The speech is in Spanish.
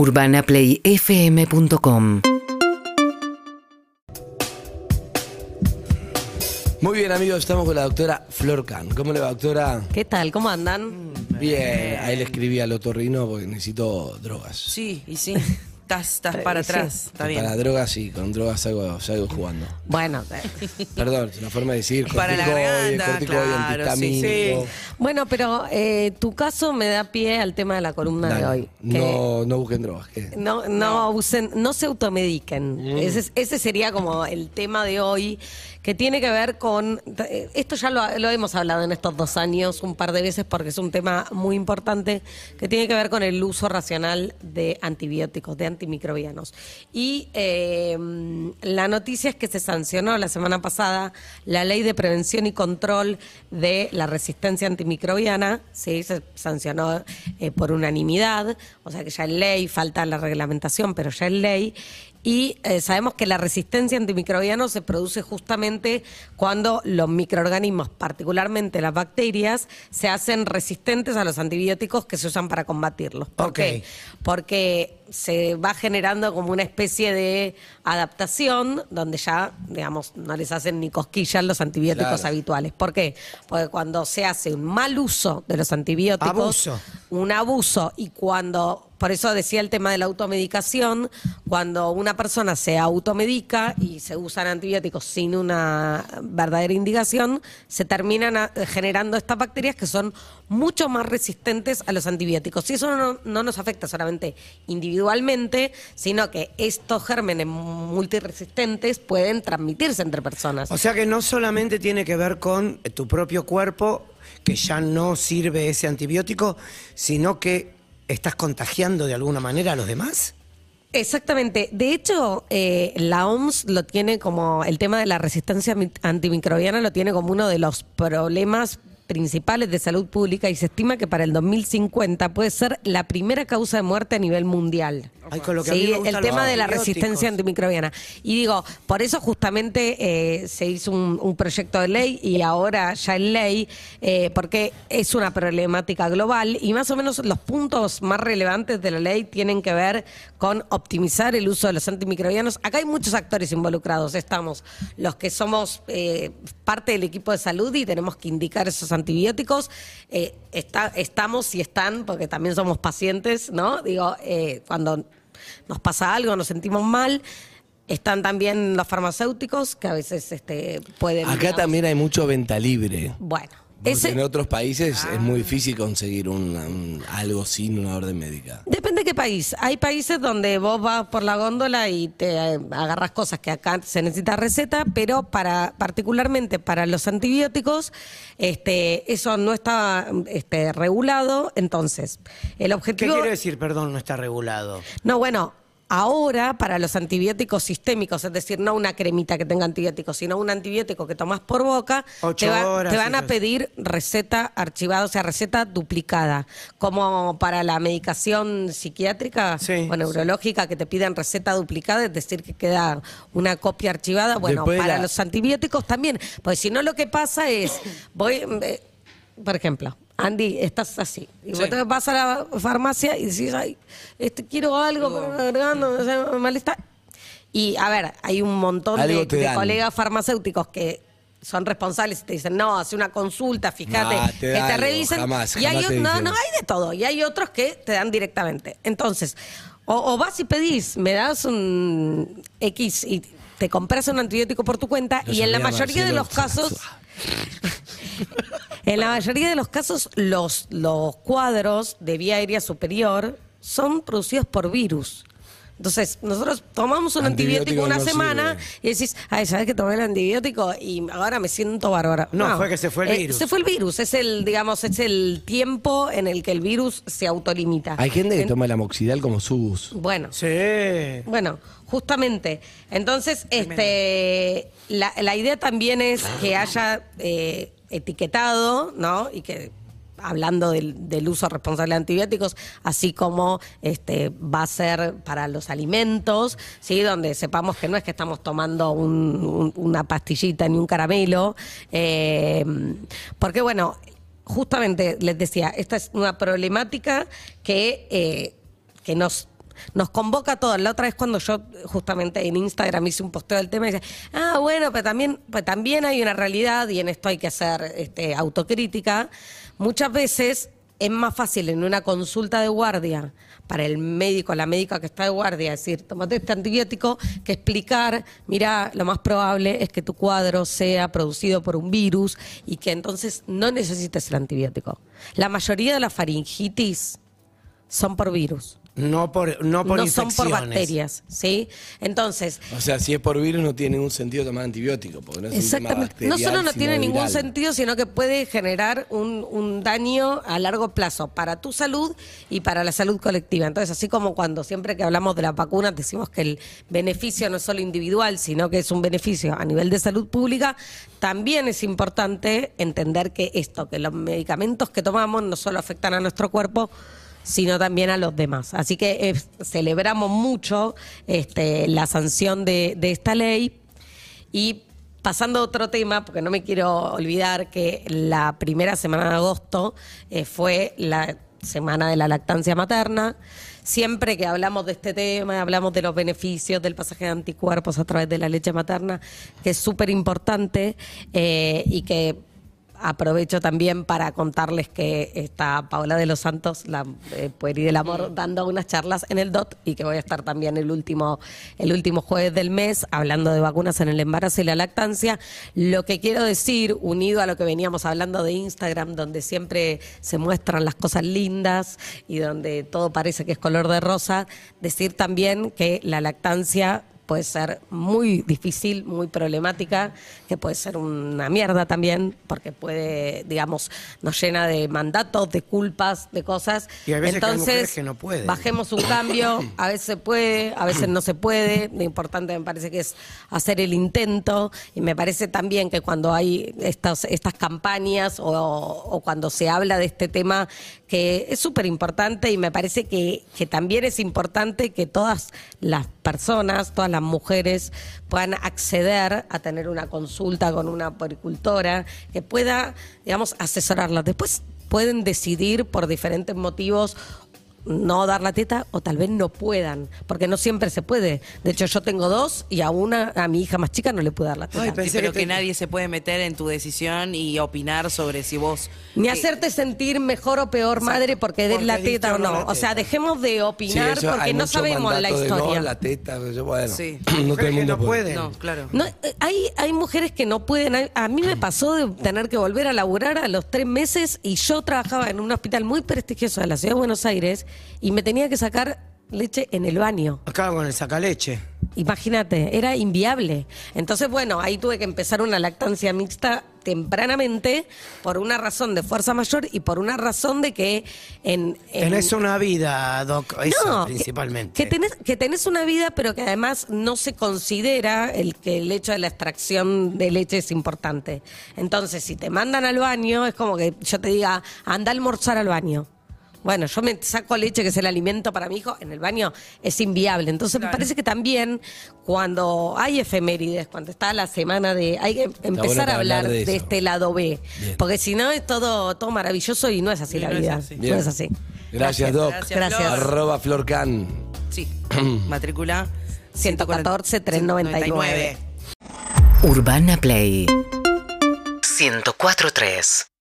UrbanaPlayFM.com Muy bien, amigos, estamos con la doctora Flor Can. ¿Cómo le va, doctora? ¿Qué tal? ¿Cómo andan? Bien, ahí le escribí al otorrino porque necesito drogas. Sí, y sí. Estás, estás para Sí. atrás. Está bien. Para drogas sí, con drogas salgo, salgo jugando. Bueno, eh, Perdón, es una forma de decir Para la corticoides, garganta, claro, sí, antihistamínico. bueno, pero eh, tu caso me da pie al tema de la columna de hoy. No, no busquen drogas. ¿qué? no, no, usen, no se automediquen. Mm. Ese, es- ese sería como el tema de hoy, que tiene que ver con. eh, Esto ya lo, lo hemos hablado en estos dos años un par de veces porque es un tema muy importante que tiene que ver con el uso racional de antibióticos, de antimicrobianos. Y eh, la noticia es que se sancionó la semana pasada la ley de prevención y control de la resistencia antimicrobiana, sí, se sancionó eh, por unanimidad, o sea que ya es ley, falta la reglamentación, pero ya es ley. Y eh, sabemos que la resistencia antimicrobiana se produce justamente cuando los microorganismos, particularmente las bacterias, se hacen resistentes a los antibióticos que se usan para combatirlos. ¿Por qué? Porque se va generando como una especie de adaptación donde ya, digamos, no les hacen ni cosquillas los antibióticos Claro. habituales. ¿Por qué? Porque cuando se hace un mal uso de los antibióticos, Abuso. un abuso y cuando por eso decía el tema de la automedicación, cuando una persona se automedica y se usan antibióticos sin una verdadera indicación, se terminan a- generando estas bacterias que son mucho más resistentes a los antibióticos. Y eso no, no nos afecta solamente individualmente, sino que estos gérmenes multiresistentes pueden transmitirse entre personas. O sea que no solamente tiene que ver con tu propio cuerpo, que ya no sirve ese antibiótico, sino que estás contagiando de alguna manera a los demás. Exactamente. De hecho, eh, la OMS lo tiene como el tema de la resistencia mi- antimicrobiana lo tiene como uno de los problemas principales de salud pública y se estima que para el 2050 puede ser la primera causa de muerte a nivel mundial. Ay, con lo que a mí Sí, me gustan el tema de la resistencia antimicrobiana. Y digo, por eso justamente eh, se hizo un, un proyecto de ley y ahora ya es ley, eh, porque es una problemática global y más o menos los puntos más relevantes de la ley tienen que ver con optimizar el uso de los antimicrobianos. Acá hay muchos actores involucrados. Estamos los que somos eh, parte del equipo de salud y tenemos que indicar esos antibióticos. Eh, está, estamos y están, porque también somos pacientes, ¿no? Digo, eh, cuando nos pasa algo, nos sentimos mal. Están también los farmacéuticos que a veces este, pueden. Acá digamos, también hay mucho venta libre. Bueno, ese, en otros países es muy difícil conseguir un- un- algo sin una orden médica. Depende de qué país. Hay países donde vos vas por la góndola y te eh, agarras cosas que acá se necesita receta, pero para particularmente para los antibióticos, este, eso no está este, regulado. Entonces, el ¿Qué objetivo. quiere decir, perdón, no está regulado? No, bueno, ahora para los antibióticos sistémicos, es decir, no una cremita que tenga antibióticos, sino un antibiótico que tomas por boca, te, va- horas te van a pedir receta archivada, o sea, receta duplicada, como para la medicación psiquiátrica Sí. o neurológica que te piden receta duplicada, es decir, que queda una copia archivada. Bueno, Después para la- los antibióticos también, pues si no lo que pasa es, voy, eh, por ejemplo, Andy, estás así. Y vos te vas a la farmacia y decís, ay, este, quiero algo para la garganta, o sea, malestar. Y a ver, hay un montón de, colegas farmacéuticos que son responsables y te dicen, no, hace una consulta, fíjate, Ah, te que te revisen. jamás, y hay, te no, no, hay de todo. Y hay otros que te dan directamente. Entonces, o, o vas y pedís, me das un X y te compras un antibiótico por tu cuenta y en la mayoría de los casos... En la mayoría de los casos, los, los cuadros de vía aérea superior son producidos por virus. Entonces, nosotros tomamos un antibiótico, Antibiótico una no semana sirve. y decís, ay, ¿sabes que tomé el antibiótico? Y ahora me siento bárbara. No, fue que se fue el eh, virus. Se fue el virus, es el, digamos, es el tiempo en el que el virus se autolimita. Hay gente que En- toma el amoxidal como sus. Bueno, Sí. bueno, justamente. Entonces, este, la, la idea también es que haya eh, etiquetado, ¿no? Y que hablando del, uso responsable de antibióticos, así como este va a ser para los alimentos, sí, donde sepamos que no es que estamos tomando un- un- una pastillita ni un caramelo, eh, porque bueno, justamente les decía, esta es una problemática que, eh, que nos Nos convoca a todos. La otra vez cuando yo justamente en Instagram hice un posteo del tema y dice, ah, bueno, pero también, pues también hay una realidad y en esto hay que hacer este, autocrítica. Muchas veces es más fácil en una consulta de guardia para el médico, la médica que está de guardia, decir, tomate este antibiótico, que explicar, mira, lo más probable es que tu cuadro sea producido por un virus y que entonces no necesites el antibiótico. La mayoría de las faringitis son por virus. No por, no por no son por infecciones. bacterias, ¿sí? Entonces, O sea, si es por virus no tiene ningún sentido tomar antibiótico, porque no es un tema Exactamente. No solo no tiene ningún sentido, sino que puede generar un, un daño a largo plazo para tu salud y para la salud colectiva. Entonces, así como cuando siempre que hablamos de las vacunas decimos que el beneficio no es solo individual, sino que es un beneficio a nivel de salud pública, también es importante entender que esto, que los medicamentos que tomamos no solo afectan a nuestro cuerpo, sino también a los demás. Así que eh, celebramos mucho este, la sanción de, esta ley y pasando a otro tema, porque no me quiero olvidar que la primera semana de agosto eh, fue la semana de la lactancia materna. Siempre que hablamos de este tema, hablamos de los beneficios del pasaje de anticuerpos a través de la leche materna, que es súper importante eh, y que aprovecho también para contarles que está Paola de los Santos, la eh, Pueri del Amor, dando unas charlas en el DOT y que voy a estar también el último, el último jueves del mes hablando de vacunas en el embarazo y la lactancia. Lo que quiero decir, unido a lo que veníamos hablando de Instagram, donde siempre se muestran las cosas lindas y donde todo parece que es color de rosa, decir también que la lactancia puede ser muy difícil, muy problemática, que puede ser una mierda también, porque puede, digamos, nos llena de mandatos, de culpas, de cosas. Y hay veces Entonces, mujeres que no pueden. bajemos un cambio, a veces se puede, a veces no se puede. Lo importante me parece que es hacer el intento, y me parece también que cuando hay estas, estas campañas o, o cuando se habla de este tema, que es súper importante y me parece que, que también es importante que todas las personas, todas las mujeres puedan acceder a tener una consulta con una poricultora que pueda, digamos, asesorarlas. Después pueden decidir por diferentes motivos no dar la teta o tal vez no puedan, porque no siempre se puede. De hecho, yo tengo dos y a una, a mi hija más chica, no le pude dar la teta. Ay, Sí, pero que nadie se puede meter en tu decisión y opinar sobre si vos. Ni eh, hacerte sentir mejor o peor madre porque des Porque la teta o no O sea, dejemos de Sí, opinar eso, porque no sabemos la historia. no, la teta, yo, bueno, Sí. no todo el mundo no puede. pueden. No, claro. No, eh, hay, hay mujeres que no pueden. hay- A mí me pasó de tener que volver a laburar a los tres meses y yo trabajaba en un hospital muy prestigioso de la ciudad de Buenos Aires y me tenía que sacar leche en el baño. Acá con el sacaleche. Imagínate, era inviable. Entonces, bueno, ahí tuve que empezar una lactancia mixta tempranamente por una razón de fuerza mayor y por una razón de que en... en- Tenés una vida, Doc, eso no, que- principalmente. Que, tenés, que tenés una vida, pero que además no se considera el que el hecho de la extracción de leche es importante. Entonces, si te mandan al baño, es como que yo te diga, anda a almorzar al baño. Bueno, yo me saco leche, que es el alimento para mi hijo, en el baño es inviable. Entonces, me parece que también cuando hay efemérides, cuando está la semana de. Hay que empezar bueno a hablar hablar de este lado B. Bien. Porque si no, es todo, todo maravilloso y no es así la no es vida. así. No es así. Gracias, Doc. Gracias, Gracias. Flor. Arroba Florcan. Sí. Matrícula 114 399. Urbana Play 104.3